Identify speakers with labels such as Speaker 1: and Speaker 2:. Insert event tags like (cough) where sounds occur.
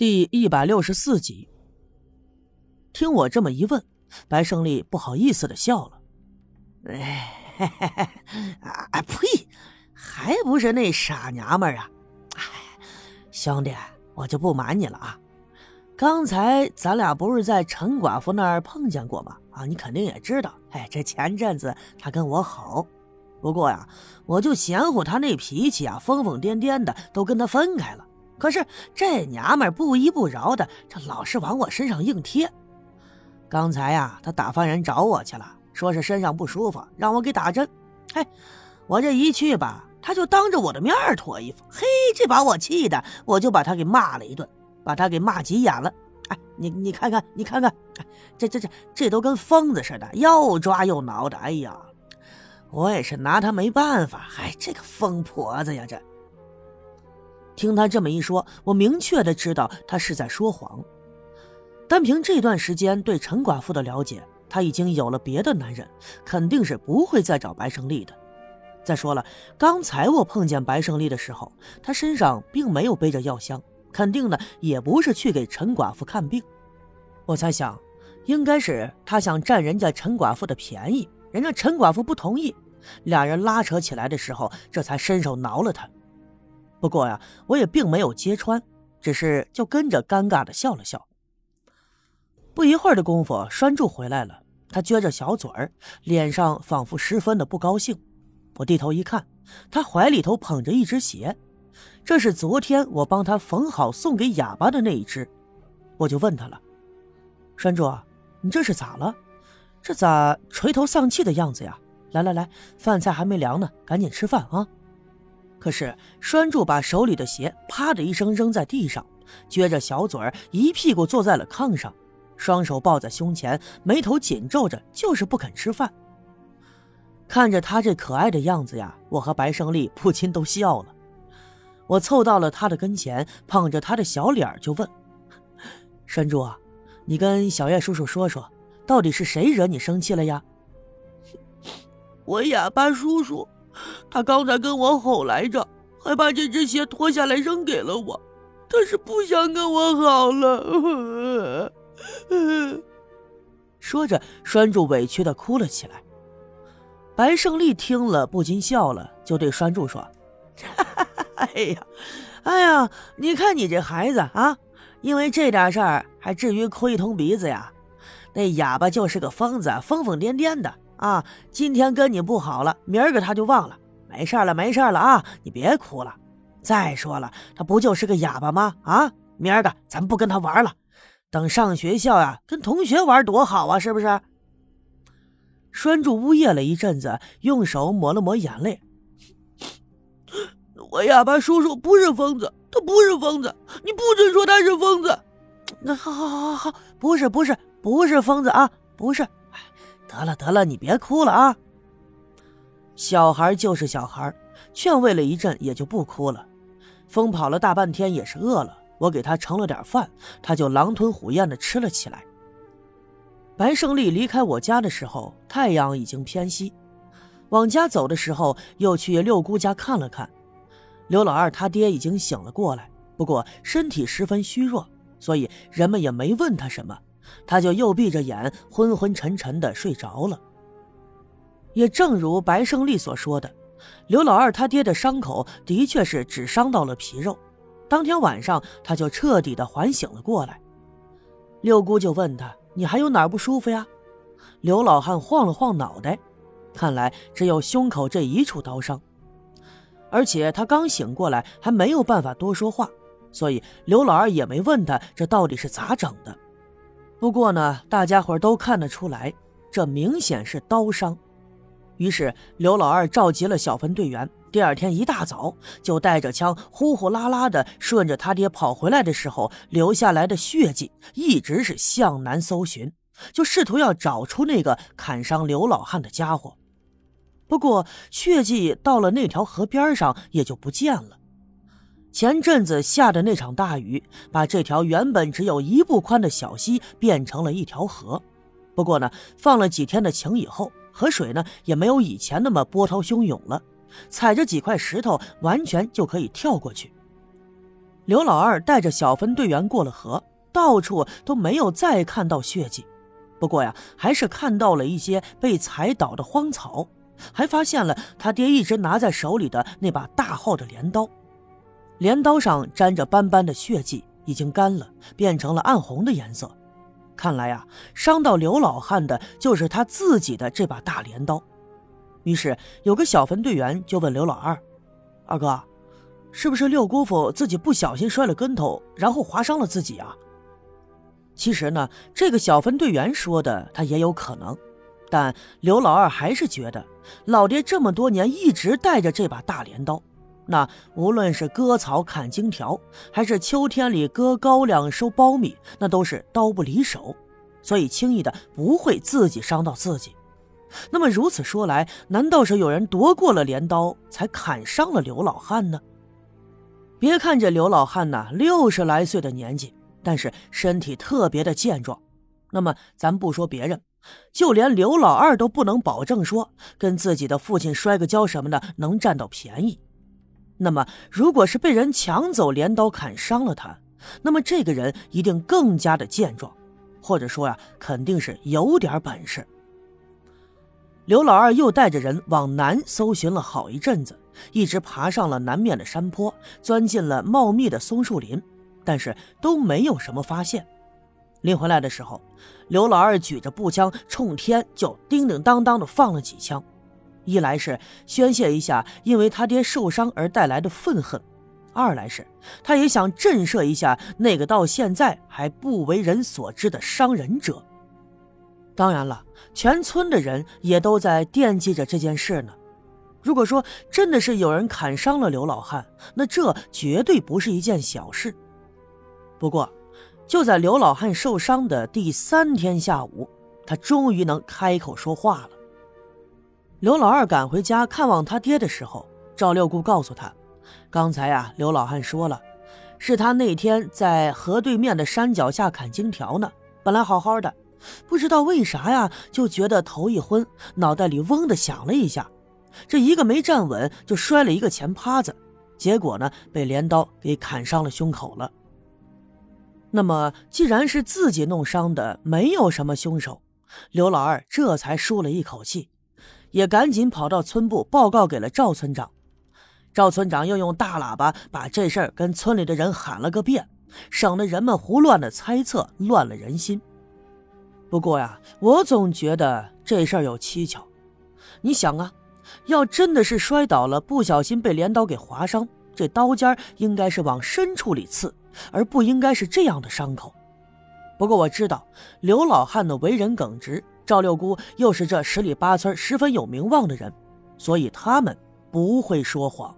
Speaker 1: 第一百六十四集，听我这么一问，白胜利不好意思的笑了。
Speaker 2: 哎，啊呸！还不是那傻娘们儿啊！哎，兄弟，我就不瞒你了啊。刚才咱俩不是在陈寡妇那儿碰见过吗？啊，你肯定也知道。哎，这前阵子她跟我好，不过呀，我就嫌乎她那脾气啊，疯疯癫癫的，都跟她分开了。可是这娘们不依不饶的，这老是往我身上硬贴。刚才呀，她打发人找我去了，说是身上不舒服，让我给打针。嘿，我这一去吧，他就当着我的面脱衣服。嘿，这把我气的，我就把他给骂了一顿，把他给骂急眼了。哎，你你看看，你看看，这这这这都跟疯子似的，又抓又挠的。哎呀，我也是拿他没办法。哎，这个疯婆子呀，这。
Speaker 1: 听他这么一说，我明确的知道他是在说谎。单凭这段时间对陈寡妇的了解，他已经有了别的男人，肯定是不会再找白胜利的。再说了，刚才我碰见白胜利的时候，他身上并没有背着药箱，肯定呢也不是去给陈寡妇看病。我猜想，应该是他想占人家陈寡妇的便宜，人家陈寡妇不同意，俩人拉扯起来的时候，这才伸手挠了他。不过呀，我也并没有揭穿，只是就跟着尴尬的笑了笑。不一会儿的功夫，栓柱回来了，他撅着小嘴儿，脸上仿佛十分的不高兴。我低头一看，他怀里头捧着一只鞋，这是昨天我帮他缝好送给哑巴的那一只。我就问他了：“栓柱，你这是咋了？这咋垂头丧气的样子呀？来来来，饭菜还没凉呢，赶紧吃饭啊！”可是栓柱把手里的鞋啪的一声扔在地上，撅着小嘴儿，一屁股坐在了炕上，双手抱在胸前，眉头紧皱着，就是不肯吃饭。看着他这可爱的样子呀，我和白胜利不禁都笑了。我凑到了他的跟前，捧着他的小脸就问：“栓柱啊，你跟小叶叔叔说说，到底是谁惹你生气了呀？” (laughs)
Speaker 2: 我哑巴叔叔。他刚才跟我吼来着，还把这只鞋脱下来扔给了我。他是不想跟我好了。(laughs)
Speaker 1: 说着，栓柱委屈的哭了起来。白胜利听了不禁笑了，就对栓柱说：“哈 (laughs) 哈
Speaker 2: 哎呀，哎呀，你看你这孩子啊，因为这点事儿还至于哭一通鼻子呀？那哑巴就是个疯子，疯疯癫癫的。”啊，今天跟你不好了，明儿个他就忘了。没事了，没事了啊，你别哭了。再说了，他不就是个哑巴吗？啊，明儿个咱不跟他玩了，等上学校呀，跟同学玩多好啊，是不是？
Speaker 1: 栓柱呜咽了一阵子，用手抹了抹眼泪。
Speaker 2: 我哑巴叔叔不是疯子，他不是疯子，你不准说他是疯子。
Speaker 1: 那好好好好好，不是不是不是疯子啊，不是。得了得了，你别哭了啊！小孩就是小孩，劝慰了一阵也就不哭了。疯跑了大半天也是饿了，我给他盛了点饭，他就狼吞虎咽的吃了起来。白胜利离开我家的时候，太阳已经偏西。往家走的时候，又去六姑家看了看。刘老二他爹已经醒了过来，不过身体十分虚弱，所以人们也没问他什么。他就又闭着眼，昏昏沉沉的睡着了。也正如白胜利所说的，刘老二他爹的伤口的确是只伤到了皮肉。当天晚上，他就彻底的缓醒了过来。六姑就问他：“你还有哪儿不舒服呀？”刘老汉晃了晃脑袋，看来只有胸口这一处刀伤，而且他刚醒过来，还没有办法多说话，所以刘老二也没问他这到底是咋整的。不过呢，大家伙都看得出来，这明显是刀伤。于是刘老二召集了小分队员，第二天一大早就带着枪，呼呼啦啦的顺着他爹跑回来的时候留下来的血迹，一直是向南搜寻，就试图要找出那个砍伤刘老汉的家伙。不过血迹到了那条河边上也就不见了。前阵子下的那场大雨，把这条原本只有一步宽的小溪变成了一条河。不过呢，放了几天的晴以后，河水呢也没有以前那么波涛汹涌了，踩着几块石头完全就可以跳过去。刘老二带着小分队员过了河，到处都没有再看到血迹。不过呀，还是看到了一些被踩倒的荒草，还发现了他爹一直拿在手里的那把大号的镰刀，镰刀上沾着斑斑的血迹，已经干了，变成了暗红的颜色。看来呀，伤到刘老汉的就是他自己的这把大镰刀。于是有个小分队员就问刘老二：“二哥。”是不是六姑父自己不小心摔了跟头，然后划伤了自己啊？其实呢，这个小分队员说的他也有可能，但刘老二还是觉得老爹这么多年一直带着这把大镰刀，那无论是割草砍荆条，还是秋天里割高粱收苞米，那都是刀不离手，所以轻易的不会自己伤到自己。那么如此说来，难道是有人夺过了镰刀，才砍伤了刘老汉呢？别看这刘老汉呐，六十来岁的年纪，但是身体特别的健壮。那么咱不说别人，就连刘老二都不能保证说跟自己的父亲摔个跤什么的能占到便宜。那么，如果是被人抢走镰刀砍伤了他，那么这个人一定更加的健壮，或者说呀，肯定是有点本事。刘老二又带着人往南搜寻了好一阵子。一直爬上了南面的山坡，钻进了茂密的松树林，但是都没有什么发现。临回来的时候，刘老二举着步枪冲天就叮叮当当的放了几枪，一来是宣泄一下因为他爹受伤而带来的愤恨，二来是他也想震慑一下那个到现在还不为人所知的伤人者。当然了，全村的人也都在惦记着这件事呢。如果说真的是有人砍伤了刘老汉，那这绝对不是一件小事。不过，就在刘老汉受伤的第三天下午，他终于能开口说话了。刘老二赶回家看望他爹的时候，赵六姑告诉他，刚才啊，刘老汉说了，是他那天在河对面的山脚下砍荆条呢，本来好好的，不知道为啥呀，就觉得头一昏，脑袋里嗡的响了一下。这一个没站稳，就摔了一个前趴子，结果呢，被镰刀给砍伤了胸口了。那么，既然是自己弄伤的，没有什么凶手，刘老二这才舒了一口气，也赶紧跑到村部报告给了赵村长。赵村长又用大喇叭把这事儿跟村里的人喊了个遍，省得人们胡乱的猜测，乱了人心。不过呀，我总觉得这事儿有蹊跷。你想啊。要真的是摔倒了，不小心被镰刀给划伤，这刀尖应该是往深处里刺，而不应该是这样的伤口。不过我知道刘老汉的为人耿直，赵六姑又是这十里八村十分有名望的人，所以他们不会说谎。